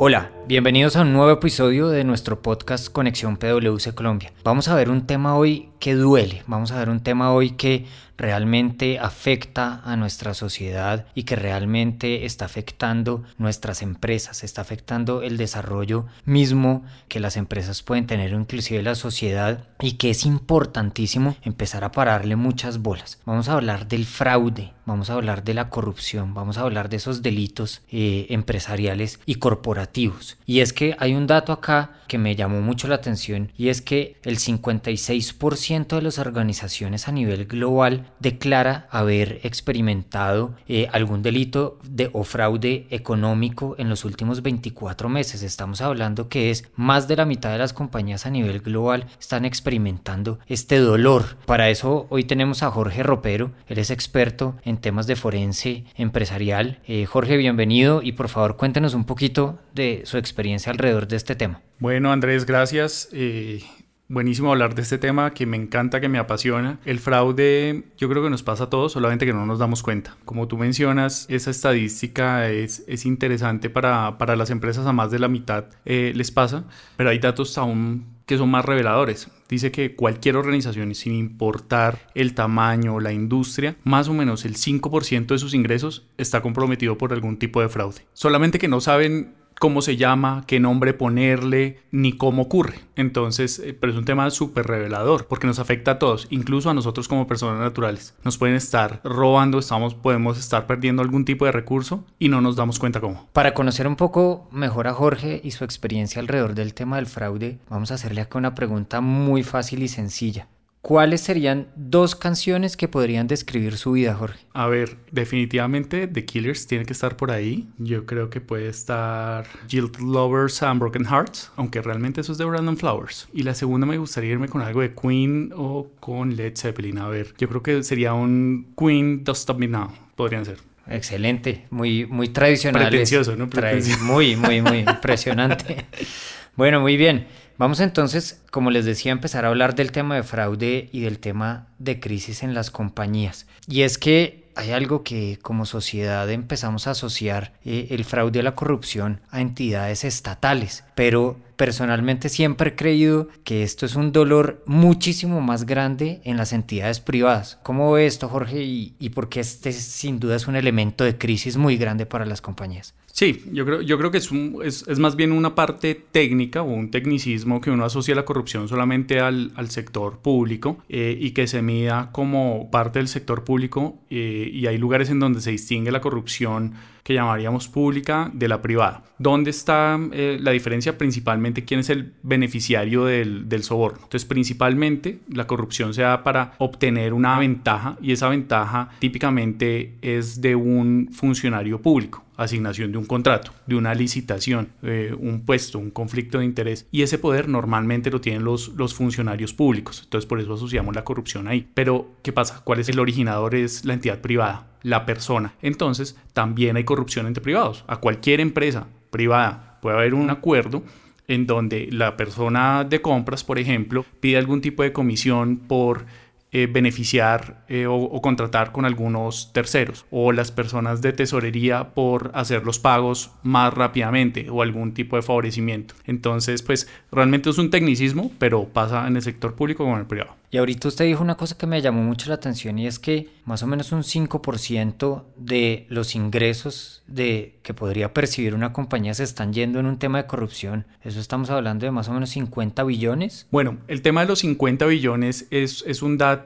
Hola, bienvenidos a un nuevo episodio de nuestro podcast Conexión PwC Colombia. Vamos a ver un tema hoy que duele, vamos a ver un tema hoy que realmente afecta a nuestra sociedad y que realmente está afectando nuestras empresas, está afectando el desarrollo mismo que las empresas pueden tener, inclusive la sociedad, y que es importantísimo empezar a pararle muchas bolas. Vamos a hablar del fraude, vamos a hablar de la corrupción, vamos a hablar de esos delitos eh, empresariales y corporativos. Y es que hay un dato acá que me llamó mucho la atención y es que el 56% de las organizaciones a nivel global declara haber experimentado eh, algún delito de, o fraude económico en los últimos 24 meses. Estamos hablando que es más de la mitad de las compañías a nivel global están experimentando este dolor. Para eso hoy tenemos a Jorge Ropero, él es experto en temas de forense empresarial. Eh, Jorge, bienvenido y por favor cuéntenos un poquito de su experiencia alrededor de este tema. Bueno, Andrés, gracias. Eh, Buenísimo hablar de este tema que me encanta, que me apasiona. El fraude yo creo que nos pasa a todos, solamente que no nos damos cuenta. Como tú mencionas, esa estadística es, es interesante para, para, las empresas, a más de la mitad eh, les pasa, pero hay datos aún que son más reveladores. Dice que cualquier organización, sin importar el tamaño o la industria, más o menos el 5% de sus ingresos está comprometido por algún tipo de fraude. Solamente que no saben cómo se llama, qué nombre ponerle, ni cómo ocurre. Entonces, eh, pero es un tema súper revelador porque nos afecta a todos, incluso a nosotros como personas naturales. Nos pueden estar robando, estamos, podemos estar perdiendo algún tipo de recurso y no nos damos cuenta cómo. Para conocer un poco mejor a Jorge y su experiencia alrededor del tema del fraude, vamos a hacerle acá una pregunta muy fácil y sencilla. ¿Cuáles serían dos canciones que podrían describir su vida, Jorge? A ver, definitivamente The Killers tiene que estar por ahí. Yo creo que puede estar Guilt Lovers and Broken Hearts, aunque realmente eso es de Brandon Flowers. Y la segunda me gustaría irme con algo de Queen o con Led Zeppelin. A ver, yo creo que sería un Queen Don't Stop Me Now. Podrían ser. Excelente, muy, muy tradicional. Pretencioso, ¿no? Pretencioso. Muy, muy, muy impresionante. Bueno, muy bien. Vamos entonces, como les decía, a empezar a hablar del tema de fraude y del tema de crisis en las compañías. Y es que hay algo que como sociedad empezamos a asociar eh, el fraude a la corrupción a entidades estatales, pero personalmente siempre he creído que esto es un dolor muchísimo más grande en las entidades privadas. ¿Cómo ve esto, Jorge? Y, por qué este sin duda es un elemento de crisis muy grande para las compañías. Sí, yo creo, yo creo que es, más bien una parte técnica o un tecnicismo que uno asocia la corrupción solamente al, al sector público eh, y que se mida como parte del sector público eh, y hay lugares en donde se distingue la corrupción que llamaríamos pública de la privada. ¿Dónde está eh, la diferencia? Principalmente quién es el beneficiario del, del, soborno. Entonces, principalmente la corrupción se da para obtener una ventaja y esa ventaja típicamente es de un funcionario público asignación de un contrato, de una licitación, eh, un puesto, un conflicto de interés. Y ese poder normalmente lo tienen los, los funcionarios públicos. Entonces por eso asociamos la corrupción ahí. Pero, ¿qué pasa? ¿Cuál es el originador? Es la entidad privada, la persona. Entonces también hay corrupción entre privados. A cualquier empresa privada puede haber un acuerdo en donde la persona de compras, por ejemplo, pide algún tipo de comisión por eh, beneficiar eh, o, o, contratar con algunos terceros o las personas de tesorería por hacer los pagos más rápidamente o algún tipo de favorecimiento. Entonces, pues realmente es un tecnicismo, pero pasa en el sector público como en el privado. Y ahorita usted dijo una cosa que me llamó mucho la atención y es que más o menos un 5% de los ingresos de que podría percibir una compañía se están yendo en un tema de corrupción. Eso estamos hablando de más o menos 50 billones. Bueno, el tema de los 50 billones es, es un dato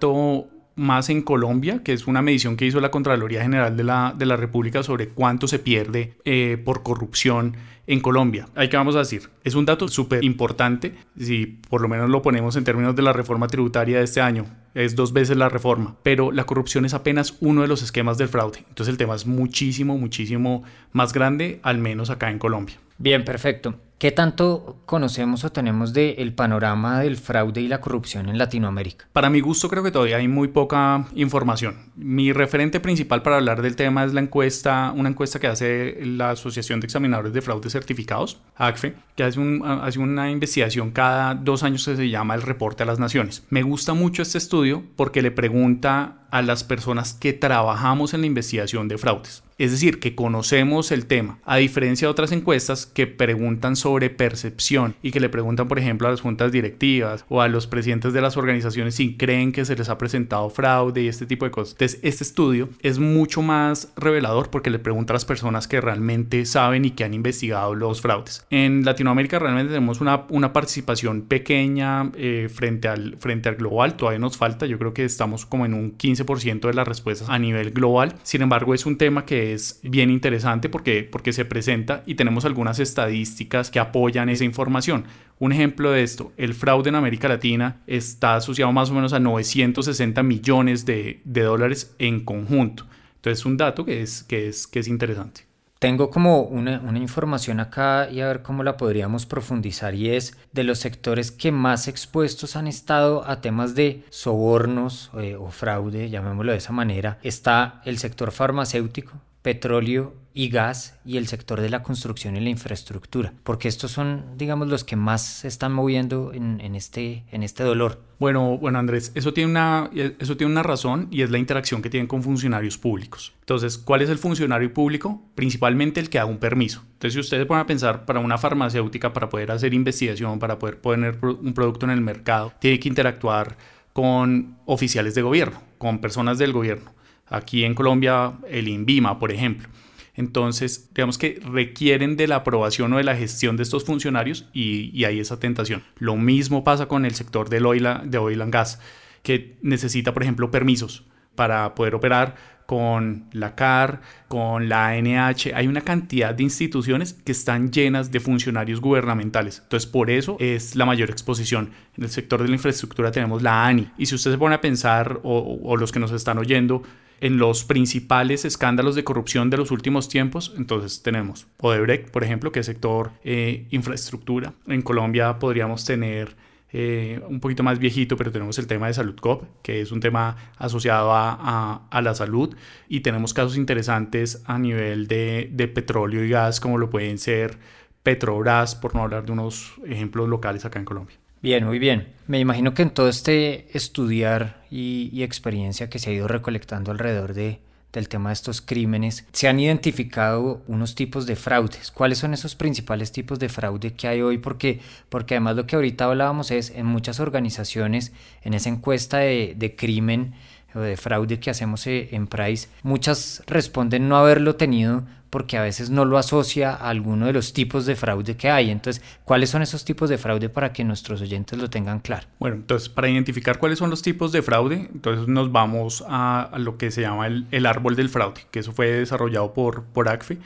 más en Colombia, que es una medición que hizo la Contraloría General de la, de la República sobre cuánto se pierde eh, por corrupción en Colombia. Ahí que vamos a decir, es un dato súper importante, si por lo menos lo ponemos en términos de la reforma tributaria de este año, es dos veces la reforma, pero la corrupción es apenas uno de los esquemas del fraude. Entonces el tema es muchísimo, muchísimo más grande, al menos acá en Colombia. Bien, perfecto. ¿Qué tanto conocemos o tenemos del panorama del fraude y la corrupción en Latinoamérica? Para mi gusto creo que todavía hay muy poca información. Mi referente principal para hablar del tema es la encuesta, una encuesta que hace la Asociación de Examinadores de Fraude Certificados, ACFE, que hace, hace una investigación cada dos años que se llama el Reporte a las Naciones. Me gusta mucho este estudio porque le pregunta a las personas que trabajamos en la investigación de fraudes. Es decir, que conocemos el tema, a diferencia de otras encuestas que preguntan sobre percepción y que le preguntan, por ejemplo, a las juntas directivas o a los presidentes de las organizaciones si creen que se les ha presentado fraude y este tipo de cosas. Entonces, este estudio es mucho más revelador porque le pregunta a las personas que realmente saben y que han investigado los fraudes. En Latinoamérica realmente tenemos una, una participación pequeña eh, frente, al, frente al global, todavía nos falta, yo creo que estamos como en un 15 ciento de las respuestas a nivel global. Sin embargo, es un tema que es bien interesante porque, porque se presenta y tenemos algunas estadísticas que apoyan esa información. Un ejemplo de esto, el fraude en América Latina está asociado más o menos a 960 millones de, dólares en conjunto. Entonces, un dato que es, que es, que es interesante. Tengo como una, información acá y a ver cómo la podríamos profundizar y es de los sectores que más expuestos han estado a temas de sobornos eh, o fraude, llamémoslo de esa manera, está el sector farmacéutico, petróleo y gas y el sector de la construcción y la infraestructura, porque estos son, digamos, los que más se están moviendo en, este, en este dolor. Bueno, bueno, Andrés, eso tiene, una, eso tiene una razón y es la interacción que tienen con funcionarios públicos. Entonces, ¿cuál es el funcionario público? Principalmente el que da un permiso. Entonces, si ustedes van a pensar para una farmacéutica, para poder hacer investigación, para poder poner un producto en el mercado, tiene que interactuar con oficiales de gobierno, con personas del gobierno. Aquí en Colombia, el INVIMA, por ejemplo. Entonces, digamos que requieren de la aprobación o de la gestión de estos funcionarios y, hay esa tentación. Lo mismo pasa con el sector del oil, de oil and gas, que necesita, por ejemplo, permisos para poder operar con la CAR, con la ANH. Hay una cantidad de instituciones que están llenas de funcionarios gubernamentales. Entonces, por eso es la mayor exposición. En el sector de la infraestructura tenemos la ANI. Y si usted se pone a pensar, o, o los que nos están oyendo, en los principales escándalos de corrupción de los últimos tiempos. Entonces tenemos Odebrecht, por ejemplo, que es sector eh, infraestructura. En Colombia podríamos tener eh, un poquito más viejito, pero tenemos el tema de Salud Cop, que es un tema asociado a, la salud. Y tenemos casos interesantes a nivel de, de petróleo y gas, como lo pueden ser Petrobras, por no hablar de unos ejemplos locales acá en Colombia. Bien, muy bien. Me imagino que en todo este estudiar y, experiencia que se ha ido recolectando alrededor de, del tema de estos crímenes, se han identificado unos tipos de fraudes. ¿Cuáles son esos principales tipos de fraude que hay hoy? Porque, porque además lo que ahorita hablábamos es en muchas organizaciones, en esa encuesta de, de crimen o de fraude que hacemos eh, en Price, muchas responden no haberlo tenido porque a veces no lo asocia a alguno de los tipos de fraude que hay. Entonces, ¿cuáles son esos tipos de fraude para que nuestros oyentes lo tengan claro? Bueno, entonces, para identificar cuáles son los tipos de fraude, entonces nos vamos a, lo que se llama el, árbol del fraude, que eso fue desarrollado por, por ACFE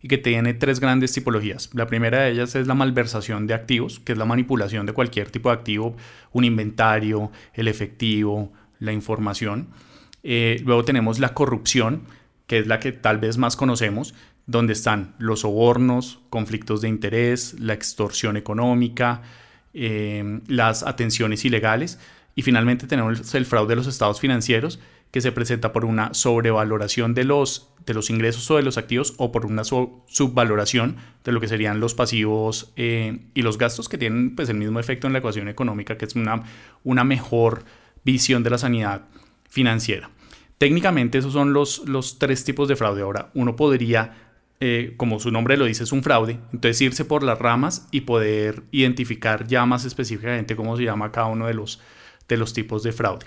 y que tiene tres grandes tipologías. La primera de ellas es la malversación de activos, que es la manipulación de cualquier tipo de activo, un inventario, el efectivo, la información. Eh, luego tenemos la corrupción, que es la que tal vez más conocemos, donde están los sobornos, conflictos de interés, la extorsión económica, eh, las atenciones ilegales y finalmente tenemos el fraude de los estados financieros que se presenta por una sobrevaloración de los, de los ingresos o de los activos o por una subvaloración de lo que serían los pasivos eh, y los gastos que tienen pues, el mismo efecto en la ecuación económica, que es una, una mejor visión de la sanidad financiera. Técnicamente esos son los, los tres tipos de fraude. Ahora, uno podría, eh, como su nombre lo dice, es un fraude, entonces irse por las ramas y poder identificar ya más específicamente cómo se llama cada uno de los, de los tipos de fraude.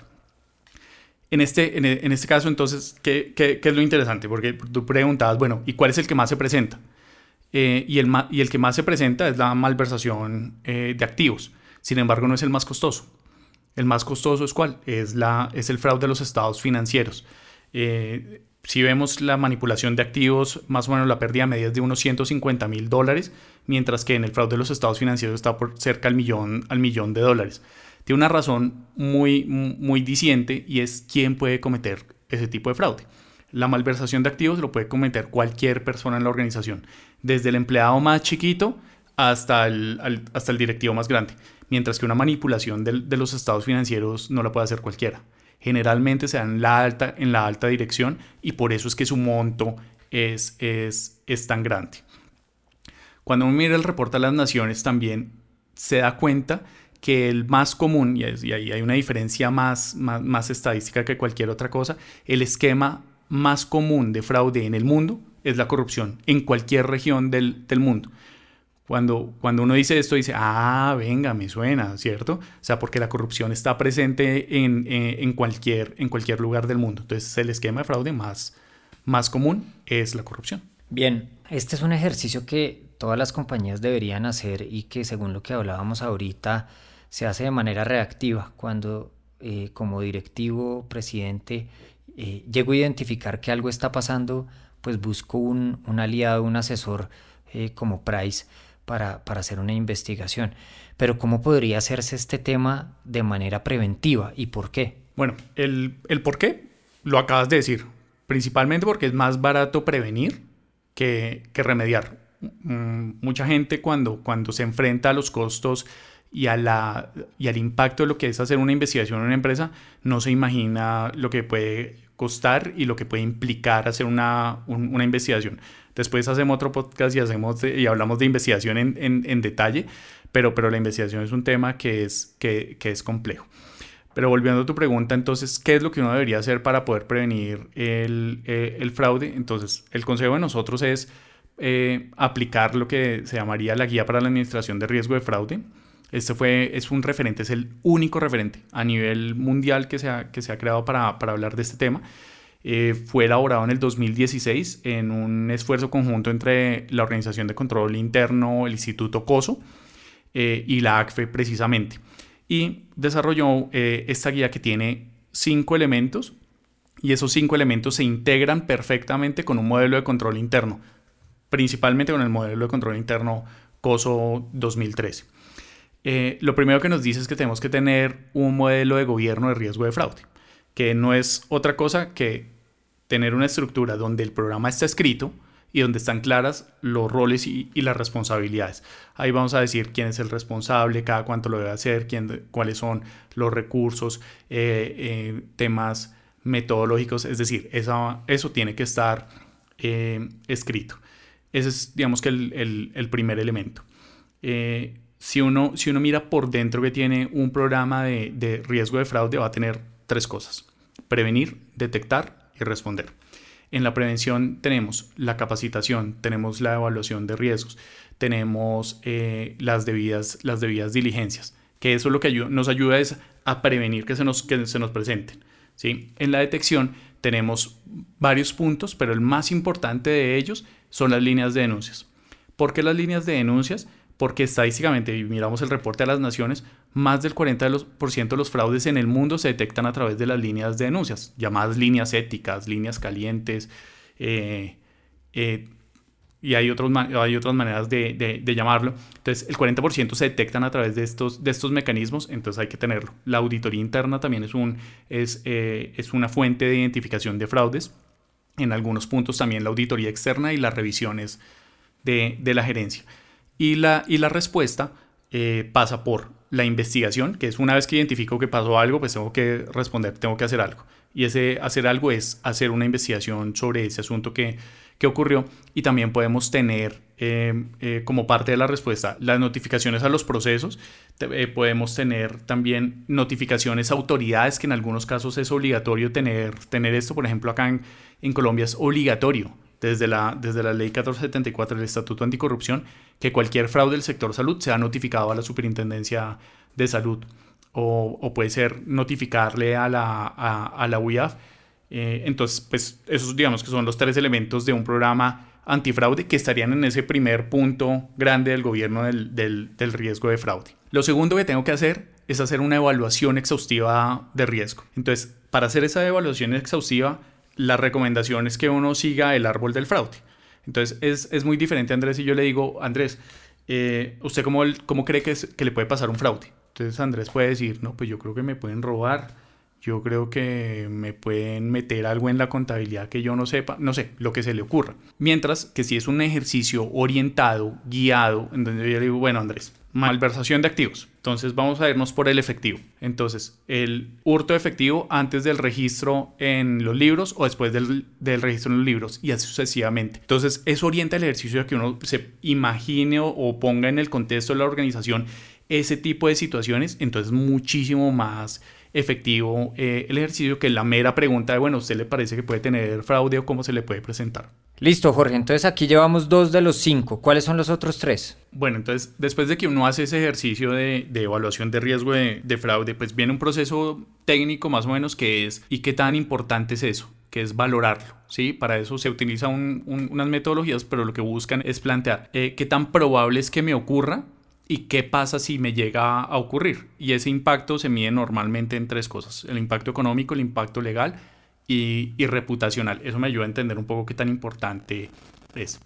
En este, en, este caso, entonces, ¿qué, ¿qué, qué, es lo interesante? Porque tú preguntabas, bueno, ¿y cuál es el que más se presenta? Eh, y, el, y el que más se presenta es la malversación eh, de activos. Sin embargo, no es el más costoso. El más costoso es cuál? Es, la, es el fraude de los estados financieros. Eh, si vemos la manipulación de activos, más o menos la pérdida media es de unos 150 mil dólares, mientras que en el fraude de los estados financieros está por cerca al millón, al millón de dólares. Tiene una razón muy, muy diciente y es quién puede cometer ese tipo de fraude. La malversación de activos lo puede cometer cualquier persona en la organización, desde el empleado más chiquito hasta el, hasta el directivo más grande, mientras que una manipulación de, los estados financieros no la puede hacer cualquiera. Generalmente se da en la alta, en la alta dirección y por eso es que su monto es, tan grande. Cuando uno mira el reporte de las naciones también se da cuenta que el más común, y, ahí hay una diferencia más, estadística que cualquier otra cosa, el esquema más común de fraude en el mundo es la corrupción, en cualquier región del, mundo. Cuando, cuando uno dice esto, dice, ah, venga, me suena, ¿cierto? O sea, porque la corrupción está presente en, en, cualquier, en cualquier lugar del mundo. Entonces, el esquema de fraude más, más común es la corrupción. Bien, este es un ejercicio que todas las compañías deberían hacer y que según lo que hablábamos ahorita se hace de manera reactiva cuando eh, como directivo, presidente, eh, llego a identificar que algo está pasando, pues busco un, aliado, un asesor eh, como Price para, hacer una investigación. Pero ¿cómo podría hacerse este tema de manera preventiva y por qué? Bueno, el, el por qué lo acabas de decir, principalmente porque es más barato prevenir que, que remediar. Mm, mucha gente cuando, cuando se enfrenta a los costos y, a la, y al impacto de lo que es hacer una investigación en una empresa, no se imagina lo que puede costar y lo que puede implicar hacer una, una investigación. Después hacemos otro podcast y, hacemos y hablamos de investigación en, en, detalle, pero, pero la investigación es un tema que es, que, que es complejo. Pero volviendo a tu pregunta, entonces, ¿qué es lo que uno debería hacer para poder prevenir el, eh, el fraude? Entonces, el consejo de nosotros es eh, aplicar lo que se llamaría la guía para la administración de riesgo de fraude. Este fue, es un referente, es el único referente a nivel mundial que se ha, que se ha creado para, para hablar de este tema. Eh, fue elaborado en el 2016 en un esfuerzo conjunto entre la Organización de Control Interno, el Instituto COSO eh, y la ACFE precisamente. Y desarrolló esta guía que tiene cinco elementos y esos cinco elementos se integran perfectamente con un modelo de control interno principalmente con el modelo de control interno COSO 2013. Eh, lo primero que nos dice es que tenemos que tener un modelo de gobierno de riesgo de fraude, que no es otra cosa que tener una estructura donde el programa está escrito y donde están claras los roles y, las responsabilidades. Ahí vamos a decir quién es el responsable, cada cuánto lo debe hacer, quién, cuáles son los recursos, eh, eh, temas metodológicos, es decir, eso, eso tiene que estar escrito. Ese es, digamos que, el, primer elemento. Eh, si, uno, si uno mira por dentro que tiene un programa de, riesgo de fraude, va a tener tres cosas. Prevenir, detectar y responder. En la prevención tenemos la capacitación, tenemos la evaluación de riesgos, tenemos eh, las, debidas, las debidas diligencias, que eso lo que nos ayuda es a prevenir que se nos, que se nos presenten. ¿sí? En la detección tenemos varios puntos, pero el más importante de ellos son las líneas de denuncias. ¿Por qué las líneas de denuncias? Porque estadísticamente, y miramos el reporte de las naciones, más del 40% de los fraudes en el mundo se detectan a través de las líneas de denuncias, llamadas líneas éticas, líneas calientes, eh, eh, y hay, otros, hay otras maneras de, llamarlo. Entonces, el 40% se detectan a través de estos, de estos mecanismos, entonces hay que tenerlo. La auditoría interna también es, un, es, eh, es una fuente de identificación de fraudes en algunos puntos también la auditoría externa y las revisiones de, la gerencia. Y la, y la respuesta eh, pasa por la investigación, que es una vez que identifico que pasó algo, pues tengo que responder, tengo que hacer algo. Y ese hacer algo es hacer una investigación sobre ese asunto que, que ocurrió. Y también podemos tener eh, eh, como parte de la respuesta las notificaciones a los procesos. podemos tener también notificaciones a autoridades, que en algunos casos es obligatorio tener, tener esto. Por ejemplo, acá en, en Colombia es obligatorio desde la, desde la ley 1474 del Estatuto Anticorrupción que cualquier fraude del sector salud sea notificado a la Superintendencia de Salud o, puede ser notificarle a la, a, la UIAF. Eh, entonces, pues esos digamos que son los tres elementos de un programa antifraude que estarían en ese primer punto grande del gobierno del, del, del riesgo de fraude. Lo segundo que tengo que hacer es hacer una evaluación exhaustiva de riesgo. Entonces, para hacer esa evaluación exhaustiva, la recomendación es que uno siga el árbol del fraude. Entonces es, muy diferente, Andrés, y yo le digo, Andrés, eh, ¿usted cómo, cómo cree que, que le puede pasar un fraude? Entonces Andrés puede decir, no, pues yo creo que me pueden robar yo creo que me pueden meter algo en la contabilidad que yo no sepa, no sé, lo que se le ocurra. Mientras que si es un ejercicio orientado, guiado, en donde yo le digo, bueno Andrés, malversación de activos. Entonces vamos a irnos por el efectivo. Entonces, el hurto de efectivo antes del registro en los libros o después del, registro en los libros y así sucesivamente. Entonces, eso orienta el ejercicio a que uno se imagine o ponga en el contexto de la organización ese tipo de situaciones. Entonces, muchísimo más efectivo eh, el ejercicio que la mera pregunta de, bueno, ¿usted le parece que puede tener fraude o cómo se le puede presentar? Listo, Jorge. Entonces aquí llevamos dos de los cinco. ¿Cuáles son los otros tres? Bueno, entonces después de que uno hace ese ejercicio de, evaluación de riesgo de, fraude, pues viene un proceso técnico más o menos que es, ¿y qué tan importante es eso? que es valorarlo, ¿sí? Para eso se utilizan unas metodologías, pero lo que buscan es plantear eh, qué tan probable es que me ocurra y qué pasa si me llega a ocurrir. Y ese impacto se mide normalmente en tres cosas, el impacto económico, el impacto legal y, reputacional. Eso me ayuda a entender un poco qué tan importante es.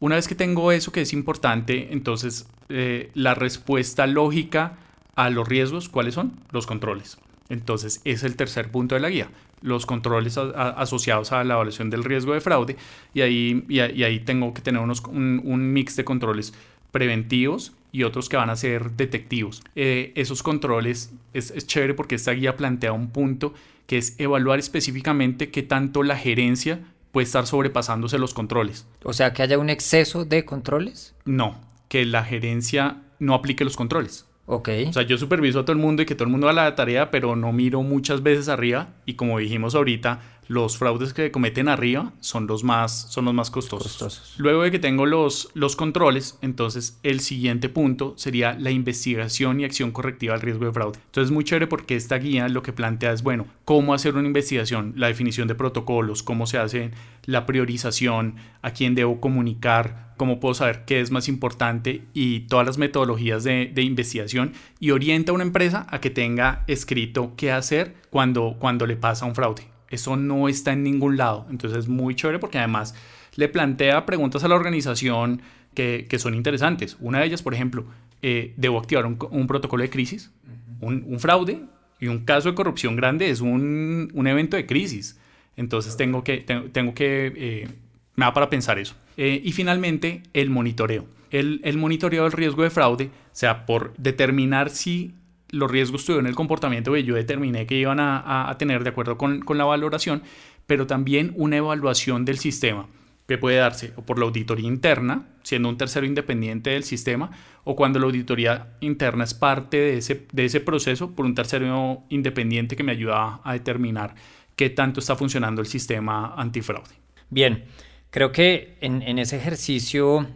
Una vez que tengo eso que es importante, entonces eh, la respuesta lógica a los riesgos, ¿cuáles son? Los controles. Entonces, es el tercer punto de la guía, los controles asociados a la evaluación del riesgo de fraude. Y ahí, y, ahí tengo que tener unos, un mix de controles preventivos y otros que van a ser detectivos. Eh, esos controles es, chévere porque esta guía plantea un punto que es evaluar específicamente qué tanto la gerencia puede estar sobrepasándose los controles. O sea, que haya un exceso de controles. No, que la gerencia no aplique los controles. Ok. O sea, yo superviso a todo el mundo y que todo el mundo haga la tarea, pero no miro muchas veces arriba. Y como dijimos ahorita, los fraudes que cometen arriba son los más, son los más costosos. Luego de que tengo los, los controles, entonces el siguiente punto sería la investigación y acción correctiva al riesgo de fraude. Entonces es muy chévere porque esta guía lo que plantea es, bueno, cómo hacer una investigación, la definición de protocolos, cómo se hace la priorización, a quién debo comunicar, cómo puedo saber qué es más importante y todas las metodologías de, de investigación y orienta a una empresa a que tenga escrito qué hacer cuando, cuando le pasa un fraude. Eso no está en ningún lado. Entonces es muy chévere porque además le plantea preguntas a la organización que, son interesantes. Una de ellas, por ejemplo, eh, ¿debo activar un, protocolo de crisis? un, fraude y un caso de corrupción grande es un, evento de crisis. Entonces tengo que, tengo, que eh, me da para pensar eso. Eh, y finalmente, el monitoreo. El, el, monitoreo del riesgo de fraude, o sea, por determinar si los riesgos tuvieron el comportamiento que yo determiné que iban a, tener de acuerdo con, la valoración, pero también una evaluación del sistema que puede darse por la auditoría interna, siendo un tercero independiente del sistema, o cuando la auditoría interna es parte de ese, de ese proceso por un tercero independiente que me ayuda a determinar qué tanto está funcionando el sistema antifraude. Bien, creo que en, ese ejercicio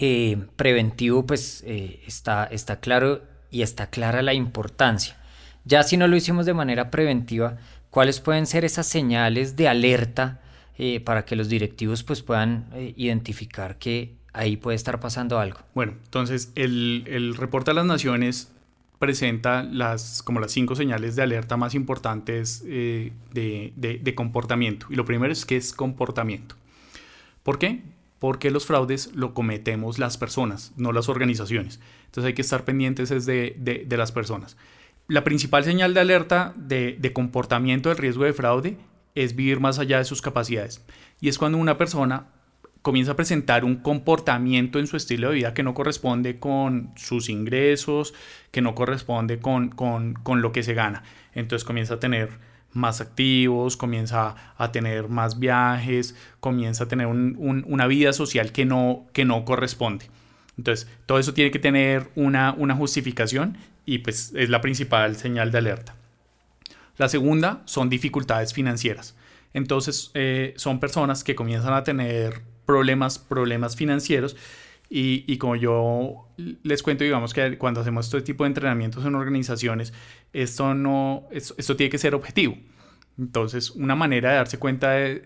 eh, preventivo pues eh, está, está claro y está clara la importancia. Ya si no lo hicimos de manera preventiva, ¿cuáles pueden ser esas señales de alerta eh, para que los directivos pues, puedan eh, identificar que ahí puede estar pasando algo? Bueno, entonces el, el reporte a las naciones presenta las, como las cinco señales de alerta más importantes eh, de, de, de comportamiento. Y lo primero es que es comportamiento. ¿Por qué? porque los fraudes lo cometemos las personas, no las organizaciones. Entonces hay que estar pendientes de, de, las personas. La principal señal de alerta de, comportamiento del riesgo de fraude es vivir más allá de sus capacidades. Y es cuando una persona comienza a presentar un comportamiento en su estilo de vida que no corresponde con sus ingresos, que no corresponde con, con, con lo que se gana. Entonces comienza a tener más activos, comienza a tener más viajes, comienza a tener una vida social que no, que no corresponde. Entonces, todo eso tiene que tener una, una justificación y pues es la principal señal de alerta. La segunda son dificultades financieras. Entonces, eh, son personas que comienzan a tener problemas, problemas financieros y, como yo les cuento, digamos que cuando hacemos este tipo de entrenamientos en organizaciones, esto, no, esto, tiene que ser objetivo. Entonces, una manera de darse cuenta de,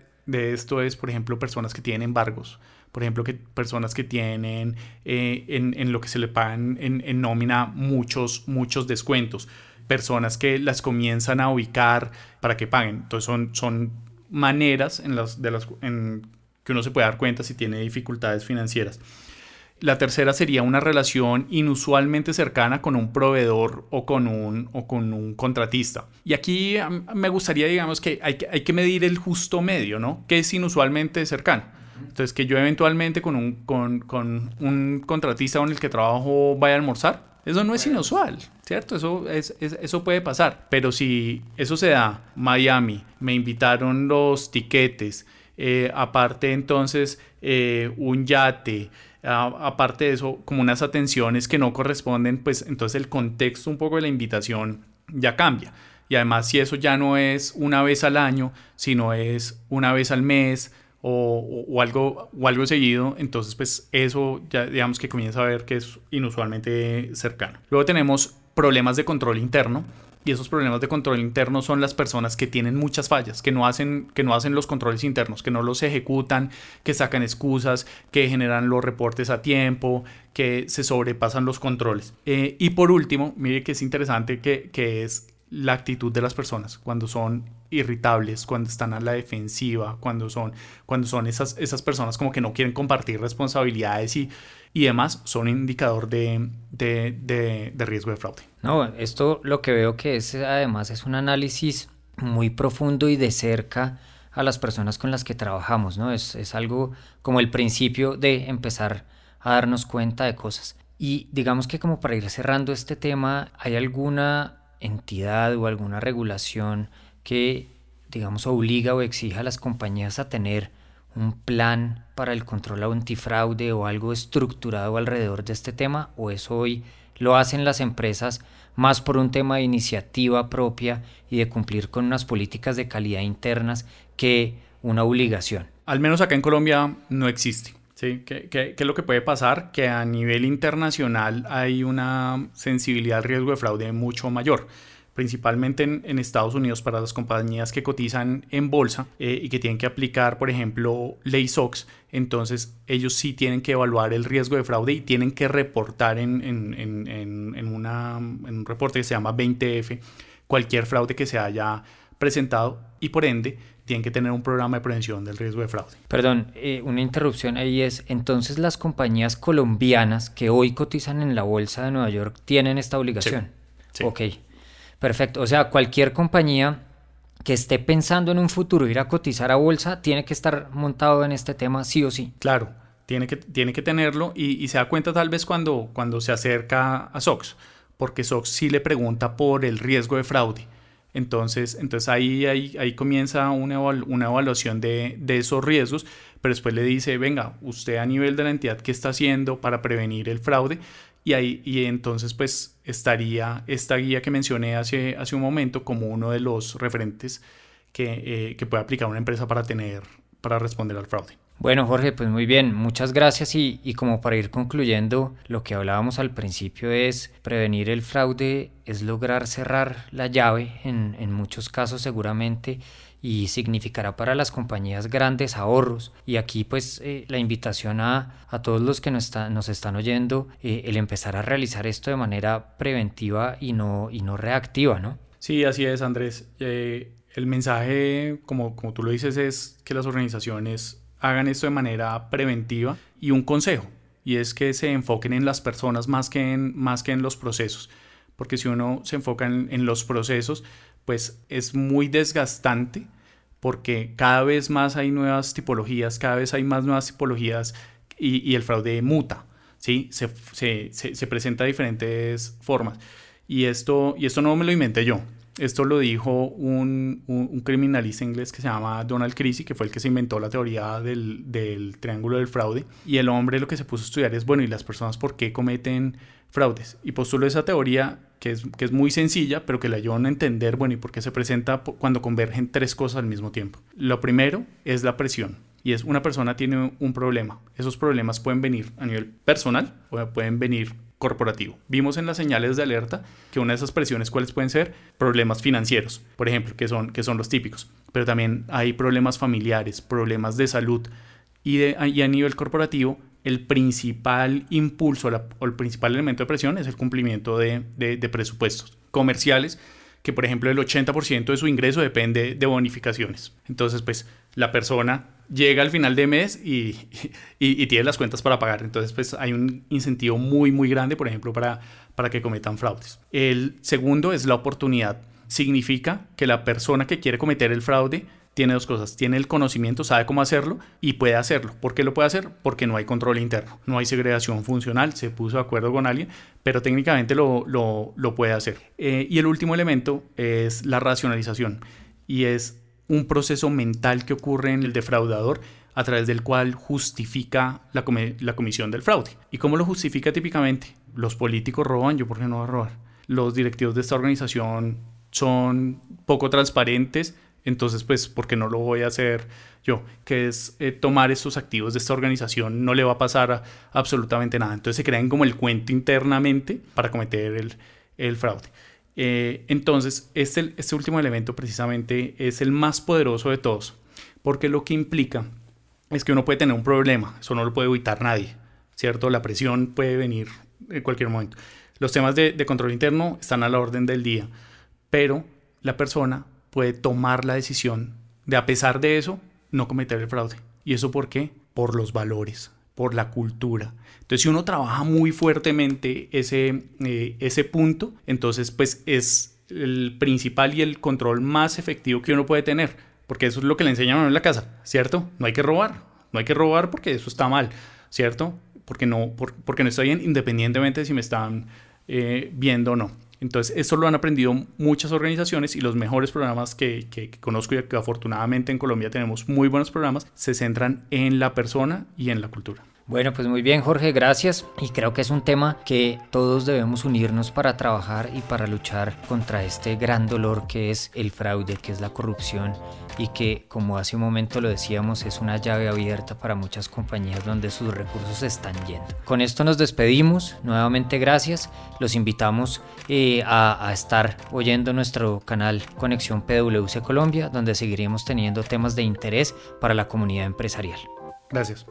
esto es, por ejemplo, personas que tienen embargos. Por ejemplo, que personas que tienen eh, en, lo que se le pagan en, nómina muchos, muchos descuentos. Personas que las comienzan a ubicar para que paguen. Entonces, son, son maneras en las, de las, en que uno se puede dar cuenta si tiene dificultades financieras. La tercera sería una relación inusualmente cercana con un proveedor o con un, o con un contratista. Y aquí me gustaría, digamos, que hay, que hay que medir el justo medio, ¿no? ¿Qué es inusualmente cercano? Entonces, que yo eventualmente con un, con, con un contratista con el que trabajo vaya a almorzar, eso no es inusual, ¿cierto? Eso, es, eso puede pasar. Pero si eso se da, Miami, me invitaron los tiquetes, eh, aparte entonces eh, un yate, aparte de eso, como unas atenciones que no corresponden, pues entonces el contexto un poco de la invitación ya cambia. Y además si eso ya no es una vez al año, sino es una vez al mes o, algo, o algo seguido, entonces pues eso ya digamos que comienza a ver que es inusualmente cercano. Luego tenemos problemas de control interno y esos problemas de control interno son las personas que tienen muchas fallas, que no hacen, que no hacen los controles internos, que no los ejecutan, que sacan excusas, que generan los reportes a tiempo, que se sobrepasan los controles. Eh, y por último, mire que es interesante que, que es la actitud de las personas cuando son irritables, cuando están a la defensiva, cuando son, cuando son esas, esas personas como que no quieren compartir responsabilidades y, y demás, son indicador de, de, de, riesgo de fraude. No, esto lo que veo que es además es un análisis muy profundo y de cerca a las personas con las que trabajamos, ¿no? Es, es algo como el principio de empezar a darnos cuenta de cosas. Y digamos que como para ir cerrando este tema, ¿hay alguna entidad o alguna regulación que, digamos, obliga o exija a las compañías a tener un plan para el control antifraude o algo estructurado alrededor de este tema o eso hoy lo hacen las empresas más por un tema de iniciativa propia y de cumplir con unas políticas de calidad internas que una obligación. Al menos acá en Colombia no existe. ¿Sí? ¿Qué, es lo que puede pasar? Que a nivel internacional hay una sensibilidad al riesgo de fraude mucho mayor principalmente en, Estados Unidos para las compañías que cotizan en bolsa eh, y que tienen que aplicar, por ejemplo, ley SOX, entonces ellos sí tienen que evaluar el riesgo de fraude y tienen que reportar en, en, en una, un reporte que se llama 20F cualquier fraude que se haya presentado y por ende tienen que tener un programa de prevención del riesgo de fraude. Perdón, eh, una interrupción ahí es, entonces las compañías colombianas que hoy cotizan en la bolsa de Nueva York tienen esta obligación. Sí, Ok. Perfecto. O sea, cualquier compañía que esté pensando en un futuro ir a cotizar a bolsa tiene que estar montado en este tema sí o sí. Claro, tiene que, tiene que tenerlo y, se da cuenta tal vez cuando, cuando se acerca a SOX, porque SOX sí le pregunta por el riesgo de fraude. Entonces, entonces ahí, ahí, ahí comienza una, una evaluación de, de, esos riesgos, pero después le dice, venga, usted a nivel de la entidad, ¿qué está haciendo para prevenir el fraude? Y, ahí, y entonces pues estaría esta guía que mencioné hace, hace un momento como uno de los referentes que, eh, que puede aplicar una empresa para tener, para responder al fraude. Bueno, Jorge, pues muy bien, muchas gracias y, y, como para ir concluyendo, lo que hablábamos al principio es prevenir el fraude, es lograr cerrar la llave en, en muchos casos seguramente y significará para las compañías grandes ahorros. Y aquí pues eh, la invitación a, a, todos los que nos, está, nos están oyendo, eh, el empezar a realizar esto de manera preventiva y no, y no reactiva, ¿no? Sí, así es, Andrés. Eh, el mensaje, como, como tú lo dices, es que las organizaciones hagan esto de manera preventiva y un consejo, y es que se enfoquen en las personas más que en, más que en los procesos. Porque si uno se enfoca en, los procesos, pues es muy desgastante porque cada vez más hay nuevas tipologías, cada vez hay más nuevas tipologías y, el fraude muta, ¿sí? Se, se, se, presenta de diferentes formas. Y esto, y esto no me lo inventé yo. Esto lo dijo un, criminalista inglés que se llama Donald Creasy, que fue el que se inventó la teoría del, del triángulo del fraude. Y el hombre lo que se puso a estudiar es, bueno, ¿y las personas por qué cometen fraudes? Y postuló esa teoría que es, que es muy sencilla, pero que la ayudan a entender, bueno, y por qué se presenta cuando convergen tres cosas al mismo tiempo. Lo primero es la presión, y es una persona tiene un problema. Esos problemas pueden venir a nivel personal o pueden venir corporativo. Vimos en las señales de alerta que una de esas presiones, ¿cuáles pueden ser? Problemas financieros, por ejemplo, que son, que son los típicos. Pero también hay problemas familiares, problemas de salud. Y, de, y a nivel corporativo, el principal impulso o el principal elemento de presión es el cumplimiento de, de, presupuestos comerciales, que por ejemplo el 80% de su ingreso depende de bonificaciones. Entonces, pues La persona llega al final de mes y, y, tiene las cuentas para pagar. Entonces, pues hay un incentivo muy, muy grande, por ejemplo, para, para que cometan fraudes. El segundo es la oportunidad. Significa que la persona que quiere cometer el fraude tiene dos cosas. Tiene el conocimiento, sabe cómo hacerlo y puede hacerlo. ¿Por qué lo puede hacer? Porque no hay control interno, no hay segregación funcional, se puso de acuerdo con alguien, pero técnicamente lo, lo, lo puede hacer. Eh, y el último elemento es la racionalización y es un proceso mental que ocurre en el defraudador a través del cual justifica la, la comisión del fraude. ¿Y cómo lo justifica típicamente? Los políticos roban, yo por qué no voy a robar. Los directivos de esta organización son poco transparentes, entonces, pues, ¿por qué no lo voy a hacer yo? Que es eh, tomar estos activos de esta organización, no le va a pasar absolutamente nada. Entonces se crean como el cuento internamente para cometer el, fraude. Eh, entonces, este, este último elemento precisamente es el más poderoso de todos, porque lo que implica es que uno puede tener un problema, eso no lo puede evitar nadie, ¿cierto? La presión puede venir en cualquier momento. Los temas de, de control interno están a la orden del día, pero la persona puede tomar la decisión de, a pesar de eso, no cometer el fraude. ¿Y eso por qué? Por los valores, por la cultura. Entonces, si uno trabaja muy fuertemente ese, eh, ese punto, entonces, pues es el principal y el control más efectivo que uno puede tener. Porque eso es lo que le enseñan en la casa, ¿cierto? No hay que robar. No hay que robar porque eso está mal, ¿cierto? Porque no, porque no está bien, independientemente de si me están eh, viendo o no. Entonces, esto lo han aprendido muchas organizaciones y los mejores programas que, que, conozco y que afortunadamente en Colombia tenemos muy buenos programas, se centran en la persona y en la cultura. Bueno, pues muy bien Jorge, gracias. Y creo que es un tema que todos debemos unirnos para trabajar y para luchar contra este gran dolor que es el fraude, que es la corrupción y que, como hace un momento lo decíamos, es una llave abierta para muchas compañías donde sus recursos están yendo. Con esto nos despedimos, nuevamente gracias. Los invitamos eh, a, a estar oyendo nuestro canal Conexión PwC Colombia, donde seguiremos teniendo temas de interés para la comunidad empresarial. Gracias.